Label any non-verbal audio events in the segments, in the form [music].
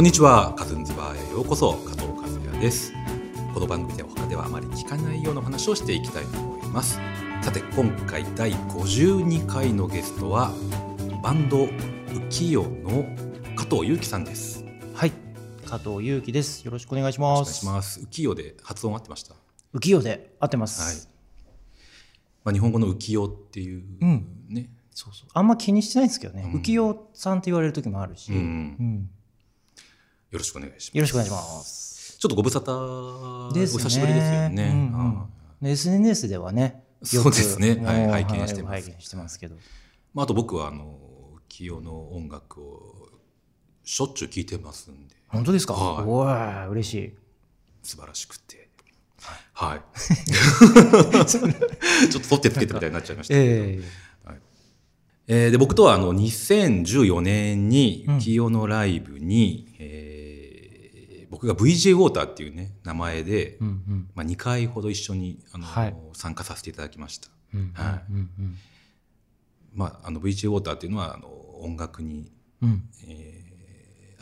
こんにちはカズンズバーへようこそ加藤和也です。この番組では他ではあまり聞かないような話をしていきたいと思います。さて今回第52回のゲストはバンド浮世の加藤祐樹さんです。はい、加藤祐樹です。よろしくお願いしお願います。します。浮世で発音合ってました？浮世で合ってまはい。す。、まあ、日本語の浮世っていううん。ね、そうそう。あんま気にしてないんですけどね。うん。浮世さんって言われる時もあるし、うん。うんよろしくお願いします。よろしくお願いします。ちょっとご無沙汰ですね。お久しぶりですよね、うんうんはいで SNS ではね、よそうですね。はい拝見してます。拝見してますけど。まあ、あと僕はあの浮世の音楽をしょっちゅう聴いてますんで。本当ですか、はい。おー嬉しい。素晴らしくて。はい。[laughs] ちょっと取ってつけてみたいになっちゃいましたけど、ええ。ーで僕とはあの2014年にうん。浮世のライブに、えー僕が VJ ウォーターっていうね名前で、えうんうん。まあ、2回ほど一緒にあの、はい。参加させていただきました、まあ、あの VJ ウォーターっていうのはあの音楽に、うん。うんえー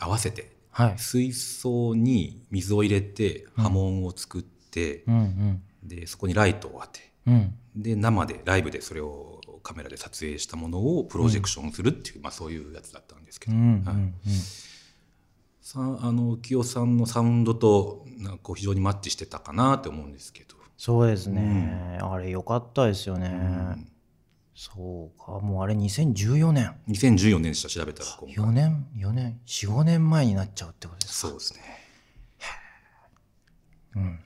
合わせてはい。水槽に水を入れて波紋を作って、うんうん。でそこにライトを当てうん。で生でライブでそれをカメラで撮影したものをプロジェクションするっていう、まあ、そういうやつだったんですけど、うんうんはい。うんさあの浮世さんのサウンドとなんかこう非常にマッチしてたかなって思うんですけど、そうですね、あれ良かったですよね。うんそうか、もうあれ2014年。2014年でした調べたら今回4年 ?4 年 ?4、5年前になっちゃうってことですか？そうですねうん。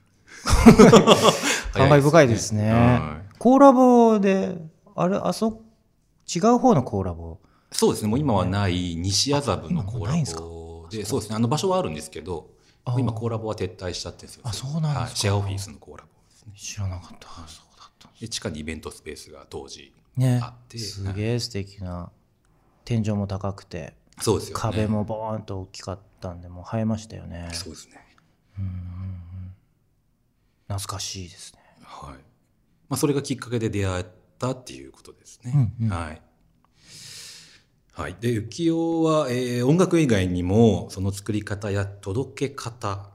早 [laughs] 感慨深いですね。はコラボで、あれ、あそ、違う方のコラボ？そうですねもう今はない西麻布のコーラ今でそうですね。あの場所はあるんですけど今コーラボは撤退しちゃってるんですよ。あそうなんですか。はい、シェアオフィスのコーラボですね。知らなかった。そうだった。で地下にイベントスペースが当時ね。あってすげえ素敵な、天井も高くて、そうですよね。壁もボーンと大きかったんで、もう映えましたよね。そうですね。懐かしいですね。はい。まあそれがきっかけで出会ったっていうことですね、うんうん。はいはい、で浮世は、えー音楽以外にもその作り方や届け方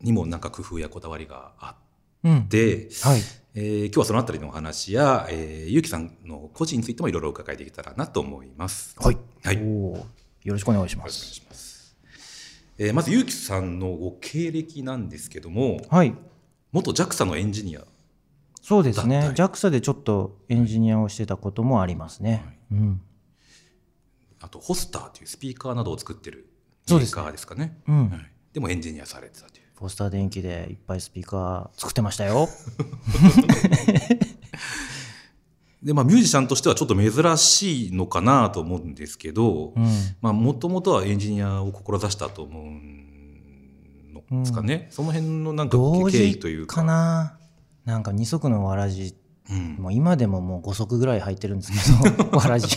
にもなんか工夫やこだわりがあうんっ。て、はい。えー今日はそのあたりのお話や、えー、ゆうきさんの個人についてもいろいろお伺いできたらなと思います。はい。はいよろしくお願いします。します。えーまずゆうきさんのご経歴なんですけどもはい。元 JAXA のエンジニアそうですね JAXA でちょっとエンジニアをしてたこともありますね。うん。あとホスターというスピーカーなどを作ってるメーそうですねカーですかね。うんはい、でもエンジニアされてたという。ポスター電気でいっぱいスピーカー作ってましたよ。[laughs] でまあミュージシャンとしてはちょっと珍しいのかなと思うんですけどもともとはエンジニアを志したと思うんですかね、その辺のなんか同経緯時というか。かな。なんか二足のわらじ、うんもう今でももう5足ぐらい入ってるんですけど、[laughs] わらじ。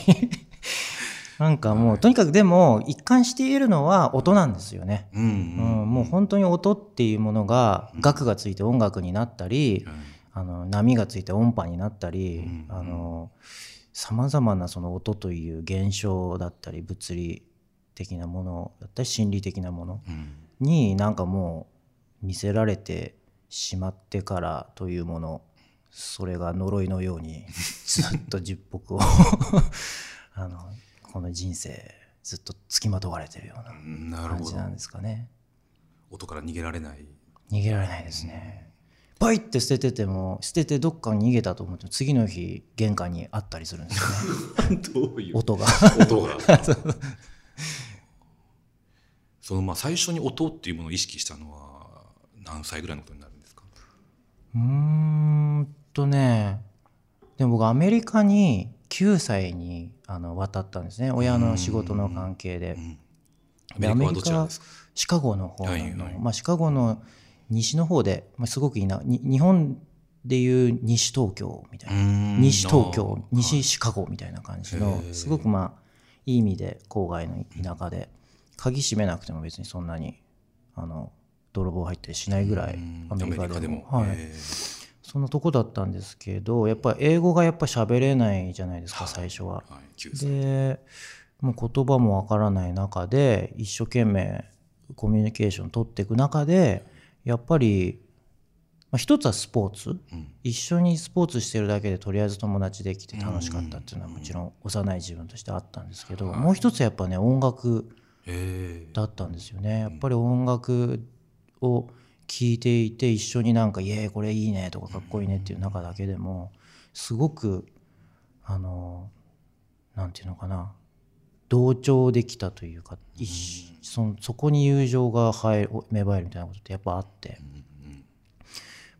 なんかもう、とにかくでも一貫しているのは音なんですよね。うんうん、もう本当に音っていうものが楽がついて音楽になったり、はい。あの波がついて音波になったりうんあのさまざまなその音という現象だったり物理的なものだったり心理的なものうん。になんかもう見せられてしまってからというものそれが呪いのように [laughs] ずっと十北を [laughs] あのこの人生ずっと付きまとわれてるような感じなんですかね。音から逃げられない。逃げられないですね。バイって捨ててても捨ててどっかに逃げたと思っても次の日玄関にあったりするんですよね。[laughs] どういう？音が。音が。[laughs] そのまあ最初に音っていうものを意識したのは何歳ぐらいのことになるんですか？うーんとねでも僕アメリカに9歳にあの渡ったんですね。親の仕事の関係で。うん。アメリカはシカゴの方の、はいはい。まあ、シカゴの西の方で、まあ、すごくいいな。に日本でいう西東京みたいな。西東京西シカゴみたいな感じのすごくまあいい意味で郊外の田舎で。鍵閉めなくても別にそんなにあの泥棒入ったりしないぐらいアメリカでも。はいそんなとこだったんですけどやっぱり英語がやっぱ喋れないじゃないですか最初は。はい。9歳。でもう言葉もわからない中で一生懸命コミュニケーション取っていく中でやっぱり、まあ、一つはスポーツ、一緒にスポーツしてるだけでとりあえず友達できて楽しかったっていうのはもちろん幼い自分としてあったんですけど、もう一つはやっぱね音楽だったんですよね。やっぱり音楽を聴いていて一緒になんか「イエーイこれいいね」とか「かっこいいね」っていう中だけでもすごくあのなんていうのかな同調できたというか一そのそこに友情が芽生えるみたいなことってやっぱあって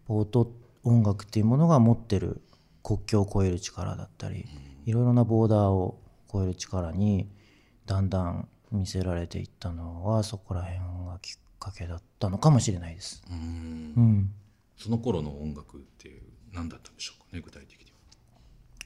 音音楽っていうものが持ってる国境を越える力だったりいろいろなボーダーを越える力にだんだん見せられていったのはそこら辺がきっかけだったのかもしれないです。うん。うん、その頃の音楽って何だったんでしょうかね具体的には。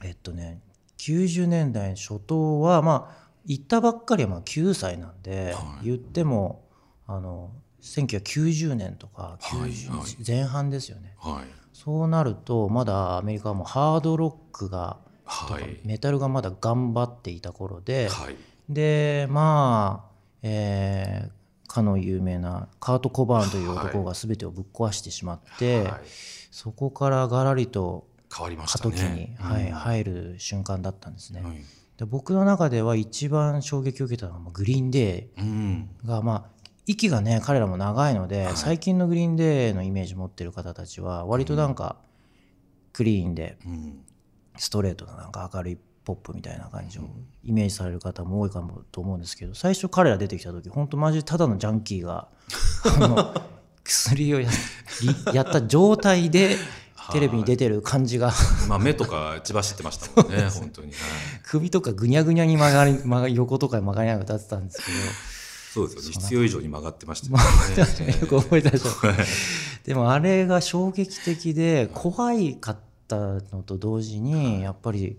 えっとね90年代初頭はまあ行ったばっかりはまあ9歳なんで、はい。言ってもあの1990年とかはい90はい。前半ですよね、はい。そうなるとまだアメリカはもうハードロックがはい。メタルがまだ頑張っていた頃で、はい。でまあ、えーかの有名なカート・コバーンという男が全てをぶっ壊してしまって、はい。そこからがらりと変わりまし過渡期たねに、はいうん入る瞬間だったんですね。はい。で僕の中では一番衝撃を受けたのはまあグリーンデうん。ーがまあ息がね彼らも長いので、はい。最近のグリーンデーのイメージ持ってる方たちは割となんかクリーンでうんストレートななんか明るいポップみたいな感じをイメージされる方も多いかもと思うんですけど最初彼ら出てきた時本当マジでただのジャンキーが [laughs] 薬をやった状態でテレビに出てる感じが。まあ目とか血走ってましたもんね [laughs] 本当に。はい。首とかぐにゃぐにゃに曲がり [laughs] 曲がり横とかに曲がりながら歌ってたんですけど。そうですよね。必要以上に曲がってましたよね。よく覚えてらっしゃる。はい。でもあれが衝撃的で怖いかったのと同時にやっぱり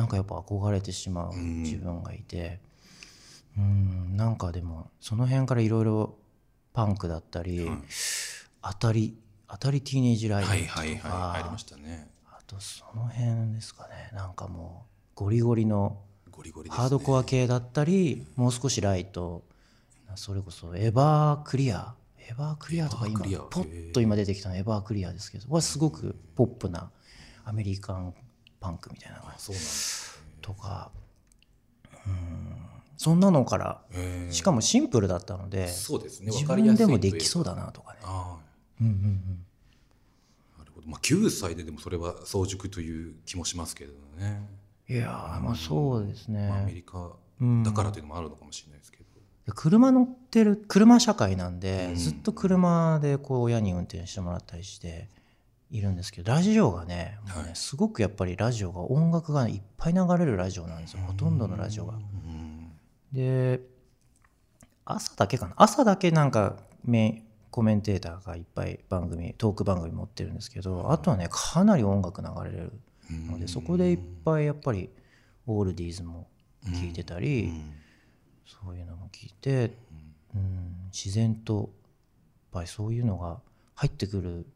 なんかやっぱ憧れてしまう自分がいて。うんなんかでもその辺からいろいろパンクだったり当たり当たりティーネージライブとはいはいはい。かありましたね。あとその辺ですかね。なんかもうゴリゴリのゴリゴリですね。ハードコア系だったりもう少しライトそれこそエバークリア。エバークリアとか今ポッと今出てきたのエバークリアですけどはすごくポップなアメリカンパンクみたいな。のがそうなんとか。うん。そんなのからしかもシンプルだったのでそうですね。自分でもできそうだなとかね。あうんうんうん。あなるほど。まあ9歳ででもそれは早熟という気もしますけれどね。いやーまあそうですね、まあアメリカうん。だからというのもあるのかもしれないですけど。車乗ってる車社会なんで、うん。ずっと車でこう親に運転してもらったりしているんですけどラジオがねもうねはい。すごくやっぱりラジオが音楽がいっぱい流れるラジオなんですよ。ほとんどのラジオが。うん。で朝だけかな。朝だけなんかメコメンテーターがいっぱい番組トーク番組持ってるんですけどあとはねかなり音楽流れるのでそこでいっぱいやっぱりオールディーズも聴いてたり、うん。そういうのも聞いて、うん、自然とやっぱりそういうのが入ってくる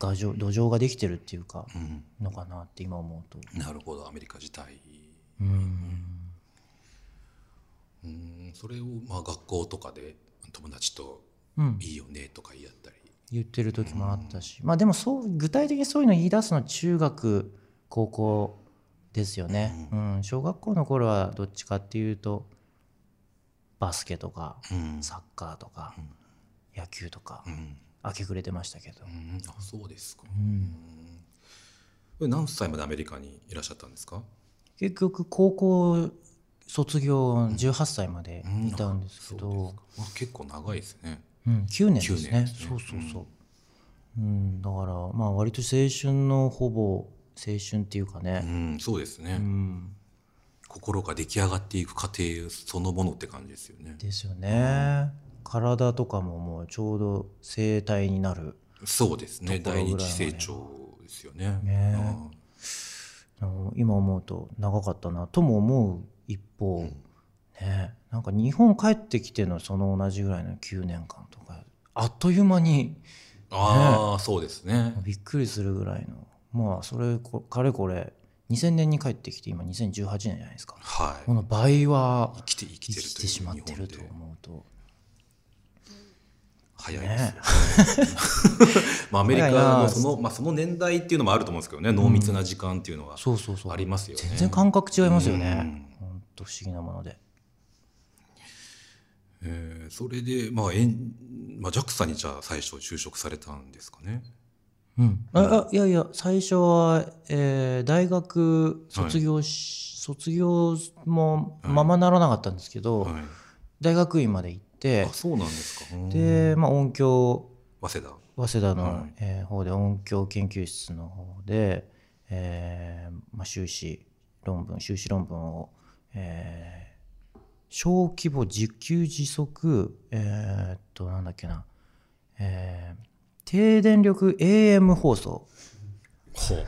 土壌土壌ができてるっていうかうん。のかなって今思うと。なるほどアメリカ自体。うん。うん。それをまあ学校とかで友達とうん。いいよねとか言い合ったり。言ってる時もあったし、まあでもそう具体的にそういうの言い出すのは中学高校ですよね、うん。小学校の頃はどっちかっていうとバスケとかうん。サッカーとか野球とか。うん明け暮れてましたけど、うん。あそうですか。うん。何歳までアメリカにいらっしゃったんですか？結局高校卒業18歳までいたんですけど、そうですか。あ結構長いですね。うん、9年です9ねね。そうそうそう、うん。だからまあ割と青春のほぼ青春っていうかうね、ん。そうですね、うん、心が出来上がっていく過程そのものって感じですよね。ですよね、体とかももうちょうど生体になるそうですね。第二次成長ですよね。ね。うん。今思うと長かったなとも思う一方、ね。なんか日本帰ってきてのその同じぐらいの9年間とかあっという間にああ、そうですね。びっくりするぐらいの。まあそれこかれこれ2000年に帰ってきて今2018年じゃないですか。はい。この倍は生きて生きてるしまってると思うと早いですよ、[laughs] まあ、アメリカのその,、まあ、その年代っていうのもあると思うんですけどね。濃密な時間っていうのはありますよね。全然感覚違いますよね。うん。本当不思議なもので。えーそれで、まあえんまあ、JAXA にじゃあ最初就職されたんですかね。うん、ああいやいや最初は、えー大学卒業し、卒業もままならなかったんですけど、はい、大学院まで行ってあそうなんですか。うんで、まあ、音響早稲田。早稲田の、はいえー方で音響研究室の方で、えーまあ、修士論文修士論文を、えー小規模自給自足えーっとなんだっけな、えー低電力 AM 放送ほう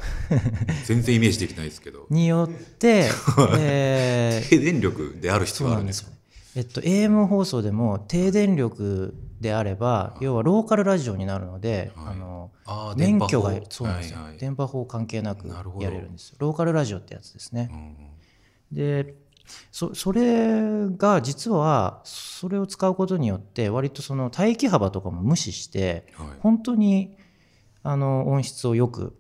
全然イメージできないですけど。[laughs] によって、[laughs] えー低電力である必要があるんですか？えっと、AM 放送でも低電力であれば要はローカルラジオになるので、はい。あの免許が電波法。そうなんですよ、はいはい。電波法関係なくやれるんですよ。ローカルラジオってやつですね。う、んでそそれが実はそれを使うことによって割とその帯域幅とかも無視してはい、本当にあの音質をよく。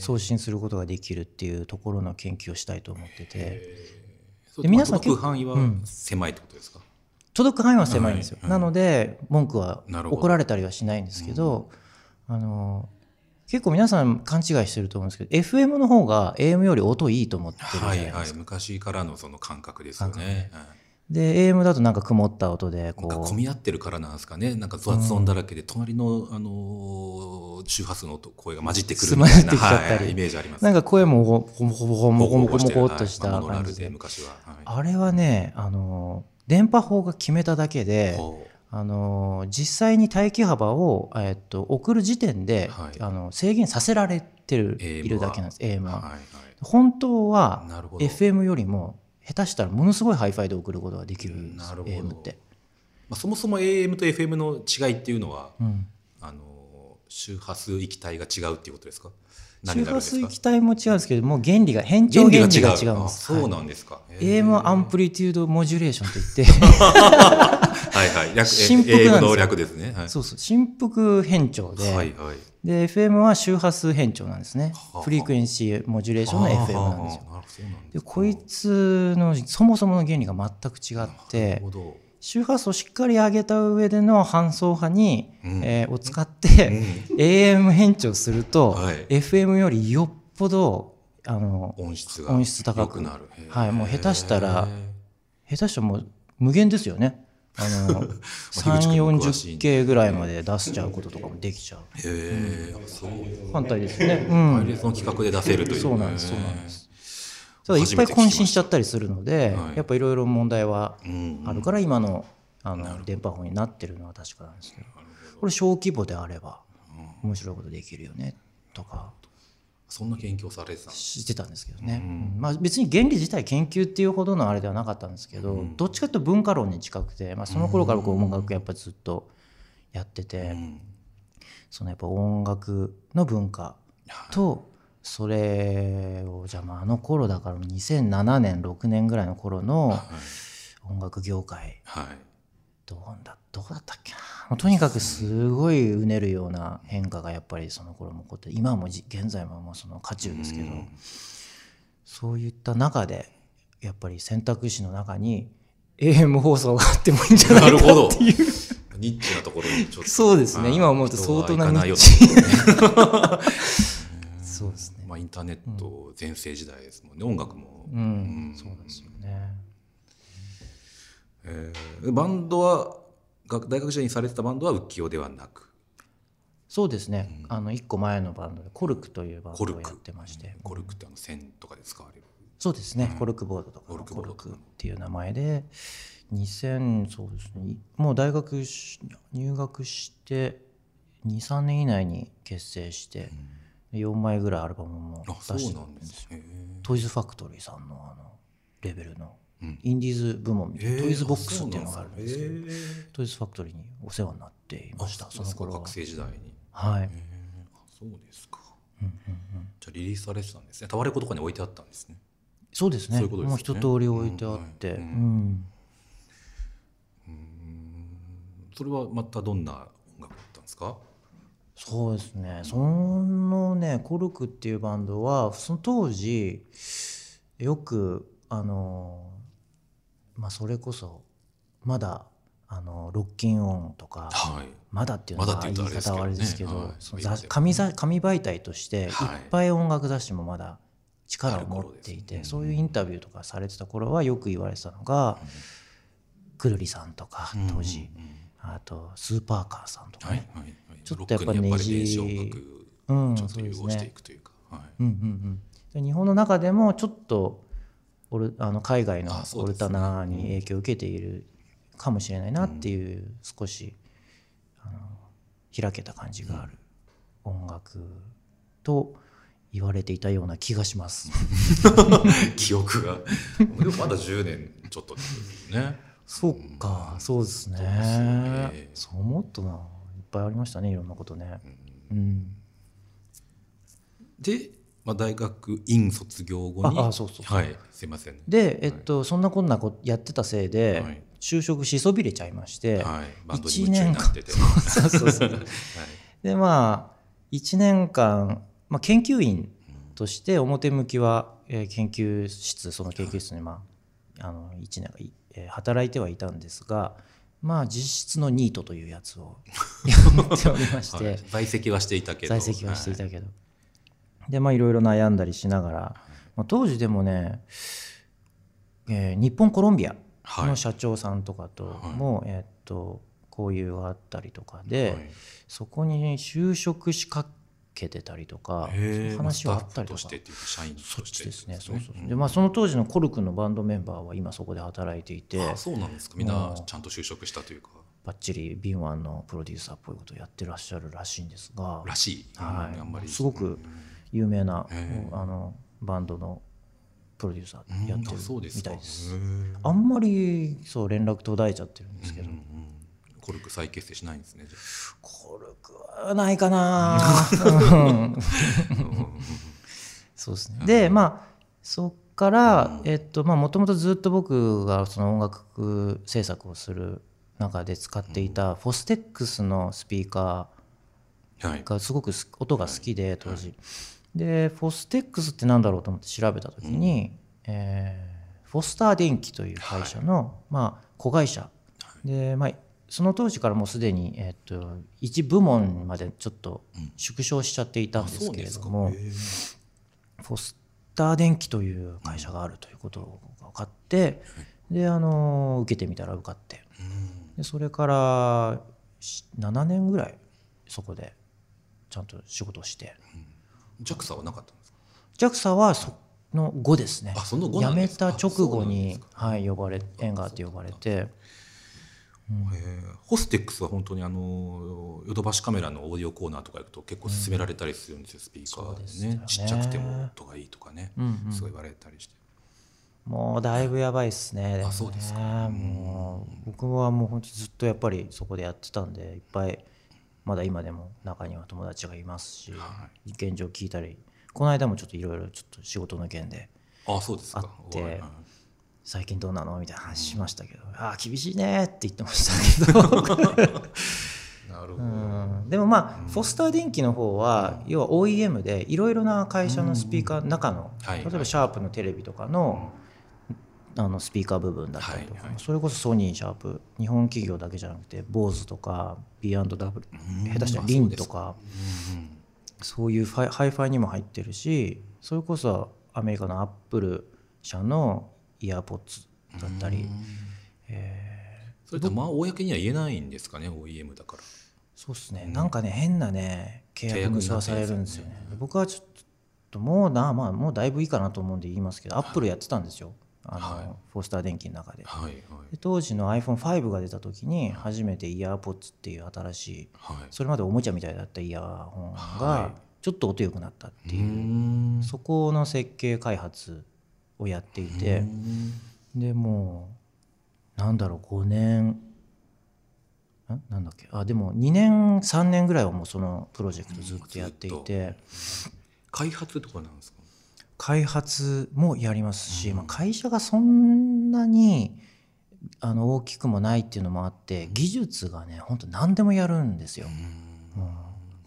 送信することができるっていうところの研究をしたいと思ってて皆さんまあ届く範囲はうん。狭いってことですか？届く範囲は狭いんですよ、はい。なので文句は怒られたりはしないんですけどあの結構皆さん勘違いしてると思うんですけど FM の方が AM より音いいと思ってるじゃなはいいはいですか、昔からのその感覚ですよね。はいで AM だとなんか曇った音でこ混み合ってるからなんですかね。なんか雑音だらけで、隣の、あのー周波数の音声が混じってくるみたいな、はいイメージあります。うなんか声もほほぼほぼほぼもこもこもこっとした感じで昔は。はいあれはねあの電波法が決めただけでほうあの実際に帯域幅を、えっと、送る時点で、はいあの制限させられてるいるだけなんです AM は。はいはい本当は FM よりも下手したらものすごいハイファイで送ることができるんですなるほど。AM って。まあ、そもそも AM と FM の違いっていうのは、うん。あの周波数域帯が違うっていうことですか？何周波数域帯も違うんですけどもう原理が変調原理が違う。んあです。そうなはいんですか、AM は amplitude modulation といって。はいはい。略振幅なんです略ですね。はい。そうそう。振幅変調で,、はいはい。で FM は周波数変調なんですね。はあフリークエンシーモジュレーションの FM なんですよ。でこいつのそもそもの原理が全く違っなるてほど周波数をしっかり上げた上での半送波に、うん。えーを使って、AM 変調すると、はい。FM よりよっぽどあの音質が音質高くなる。はいもう下手したら下手したらもう無限ですよね。あの樋口君も詳しいんで 340K ぐらいまで出しちゃうこととかもできちゃう。へえそう反対ですね。うん。パイレーツの企画で出せるというそうなんですそうなんですた。だいっぱい渾身しちゃったりするので、はい。やっぱいろいろ問題はうんあるから今のあの電波法になってるのは確かなんですけど。これ小規模であれば面白いことできるよねとか。そんな研究をされてたんですしてたんですけどね、うん。まあ、別に原理自体研究っていうほどのあれではなかったんですけど、どっちかというと文化論に近くて、まあ、その頃から僕音楽やっぱずっとやってて、うん。そのやっぱ音楽の文化とそれをじゃあまああの頃だから2007年6年ぐらいの頃の音楽業界。はい。どうだどうだったっけな？とにかくすごいうねるような変化がやっぱりその頃も起こって今もじ現在ももうその渦中ですけどそういった中でやっぱり選択肢の中に AM 放送があってもいいんじゃなないかっていう。ニッチなところにちょっと。そうですね。今思うと相当なニッチ。ねそうですね。まあインターネット全盛時代ですもんね。音楽も。うん、そうですよね。えーバンドはが大学時代にされてたバンドは浮世ではなく？そうですね、あの1個前のバンドでコルクというバンドをやってまして。コルクってあの線とかで使われる。そうですね、コルクボードとかコルクっていう名前で2000そうですね。もう大学し入学して23年以内に結成して、4枚ぐらいアルバムも出してなんですね。トイズファクトリーさんのあのレベルの。うん。インディーズ部門みたいな、へー。トイズボックスっていうのがあるんですけどトイズファクトリーにお世話になっていましたーその頃。は学生時代に。はい、そうですか。じゃあリリースされてたんですね。タワレコとかに置いてあったんですね。そうですね。ね。もう一通り置いてあって、うんはいうん。それはまたどんな音楽だったんですか？そうですね。そのねコルクっていうバンドはその当時よくあのまあそれこそまだあのロッキンオンとか、はい。まだっていうのは言い方はあれですけど、ね。はい。その紙媒体としてい。っはいぱい音楽雑誌もまだ力を持っていて、ねそういうインタビューとかされてた頃はよく言われてたのが、くるりさんとか当時、うんうんうんあとスーパーカーさんとかね、はいはいはい。ちょっとやっぱりねじ電子音楽うんちょっと融合していくというか、はい。うんうんうん。で日本の中でもちょっとオルあの海外のオルタナに影響を受けているかもしれないなっていう少しあの開けた感じがある。音楽と言われていたような気がします。[laughs] 記憶が。でもまだ10年ちょっとねそうか、そうですね。そう思ったな。いっぱいありましたね、いろんなことね。うん。で、まあ、大学院卒業後にああそうそうはいすいません。で、えっと、そんなこんなこやってたせいで、はい。就職しそびれちゃいまして、はい。バンドに1夢中に年間。[laughs] そうそうそう。[laughs] はい。でまあ1年間、まあ、研究員として表向きは、えー研究室その研究室に、まあ、あの1年、えー働いてはいたんですがまあ実質のニートというやつを [laughs] やっておりまして、はい。在籍はしていたけど。在籍はしていたけど、でまあいろいろ悩んだりしながら、まあ、当時でもね、えー日本コロンビアはい。の社長さんとかとも、えーっと交流があったりとかで、はい。そこに就職しかけてたりとか話はあったりとか。そっちですね。そうそうそう、んでまあその当時のコルクのバンドメンバーは今そこで働いていてあそうなんですか。みんなちゃんと就職したというか。ばっちり敏腕のプロデューサーっぽいことをやってらっしゃるらしいんですが。らしい、はい。あんまり。すごく有名なあのバンドのプロデューサうんーやってるみたいです。あんまりそう連絡途絶えちゃってるんですけど、コルク再結成しないんですねコルクはないかな。そうですね。でまあそっからえっとまあもともとずっと僕がその音楽制作をする中で使っていたフォステックスのスピーカーはい。がすごくす音が好きで当時、でフォステックスってなんだろうと思って調べた時に、えーフォスター電機という会社の、まあ、子会社。で、まあ、その当時からもうすでに、えー、と一部門までちょっと縮小しちゃっていたんですけれども、うですか。へフォスター電機という会社があるということが分かって、であの受けてみたら受かって。でそれからし7年ぐらいそこでちゃんと仕事をして。JAXA はなかったんですか？JAXA はその後ですね。辞めた直後にはい呼ばれ縁があって呼ばれてへえホステックスは本当にあのヨドバシカメラのオーディオコーナーとか行くと結構勧められたりするんですよ、スピーカーでね。ね。ちっちゃくても音がいいとかね、うん。うんすごい言われたりして。もうだいぶやばいっすね。ねあそうですか。もう僕はもう本当ずっとやっぱりそこでやってたんでいっぱいまだ今でも中には友達がいますし、は現状聞いたりこの間もちょっといろいろちょっと仕事の件であそうですか。あって最近どうなの？みたいな話しましたけど、ああ厳しいねって言ってましたけど。[laughs] なるほど、うん。でもまあフォスター電機の方は要は OEM でいろいろな会社のスピーカー中のはい。例えばシャープのテレビとかのあのスピーカー部分だったりとか。それこそソニーシャープ。日本企業だけじゃなくて BOSE とか B&W 下手したら LINN とか。うんうんそういうファイハイファイにも入ってるしそれこそアメリカのアップル社の EarPods だったりそれってまあ公には言えないんですかね？OEM だから。そうですね、なんかね変なね契約結ばされるんですよね。で僕はちょっともうなまあもうだいぶいいかなと思うんで言いますけどアップルやってたんですよ。あの、はい。フォスター電機の中で。はいはい。で当時の iPhone5 が出た時に初めてイヤーポッツっていう新しいはい。それまでおもちゃみたいだったイヤホンはがちょっと音良くなったっていう、ん。そこの設計開発をやっていて、でもうなんだろう5年んなんだっけ？あでも2年3年ぐらいはもうそのプロジェクトずっとやっていて。開発とかなんですか？開発もやりますし、まあ、会社がそんなにあの大きくもないっていうのもあって技術がね本当何でもやるんですよ。うん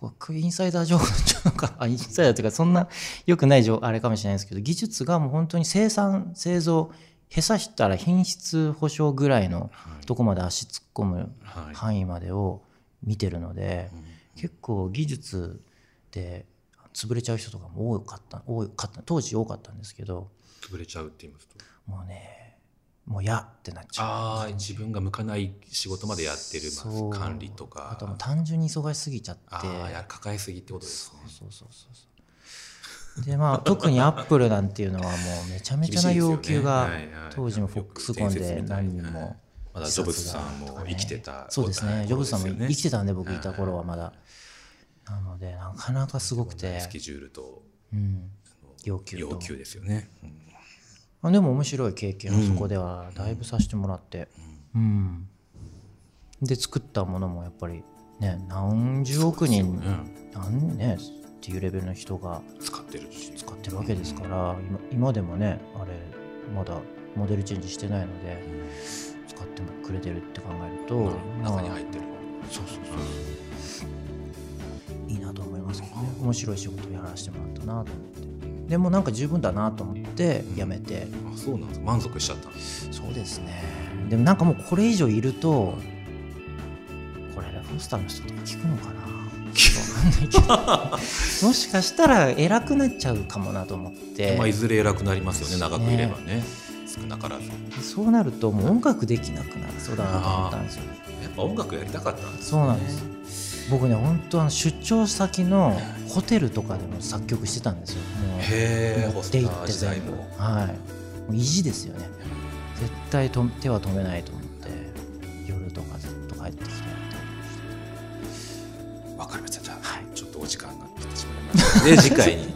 これインサイダー情報なんかあインサイダーっていうかそんな良くない情あれかもしれないですけど技術がもう本当に生産製造下手したら品質保証ぐらいのとこまで足突っ込むはい範囲までを見てるので、うん結構技術で潰れちゃう人とかも多かった多かった当時多かったんですけど潰れちゃうって言いますともうねもう嫌ってなっちゃう。ああ自分が向かない仕事までやってる、まあ、管理とか。あともう単純に忙しすぎちゃって。あ抱えすぎってことですね。そうそうそうそうでまあ [laughs] 特にアップルなんていうのはもうめちゃめちゃな要求が、ね。はいはい。当時もフォックスコンで何人もまだジョブズさんも生きてたそうですね。ジョブズさんも生きてたんで僕はいいた頃はまだ。なのでなかなかすごくて。スケジュールとうん。要求と。要求ですよね、うんあでも面白い経験をそこではだいぶさせてもらって。うん。で作ったものもやっぱりね何十億人うん何ねっていうレベルの人が使ってるし。使ってるわけですから今今でもねあれまだモデルチェンジしてないので使ってくれてるって考えると、まあ中に入ってる。そうそうそういいなと思いますけどね。面白い仕事をやらせてもらったなと思ってでもなんか十分だなと思って辞めて、あそうなんです満足しちゃった。そうですね。でもなんかもうこれ以上いるとこれフォスターの人とか聞くのかな？わかんないけどもしかしたら偉くなっちゃうかもなと思って、まあ、いずれ偉くなりますよね。長くいればね。少なからず。やそうなるともう音楽できなくなりそうだなと思ったんですよ。っぱ音楽やりたかったんですそうなんです僕ね本当あの出張先のホテルとかでも作曲してたんですよ。もうへ持って行って全部。も。はい。もう意地ですよね。絶対と手は止めないと思って夜とかずっと帰ってきてわかりました。じゃあ、はい。ちょっとお時間が来てしまいました。[laughs] 次回に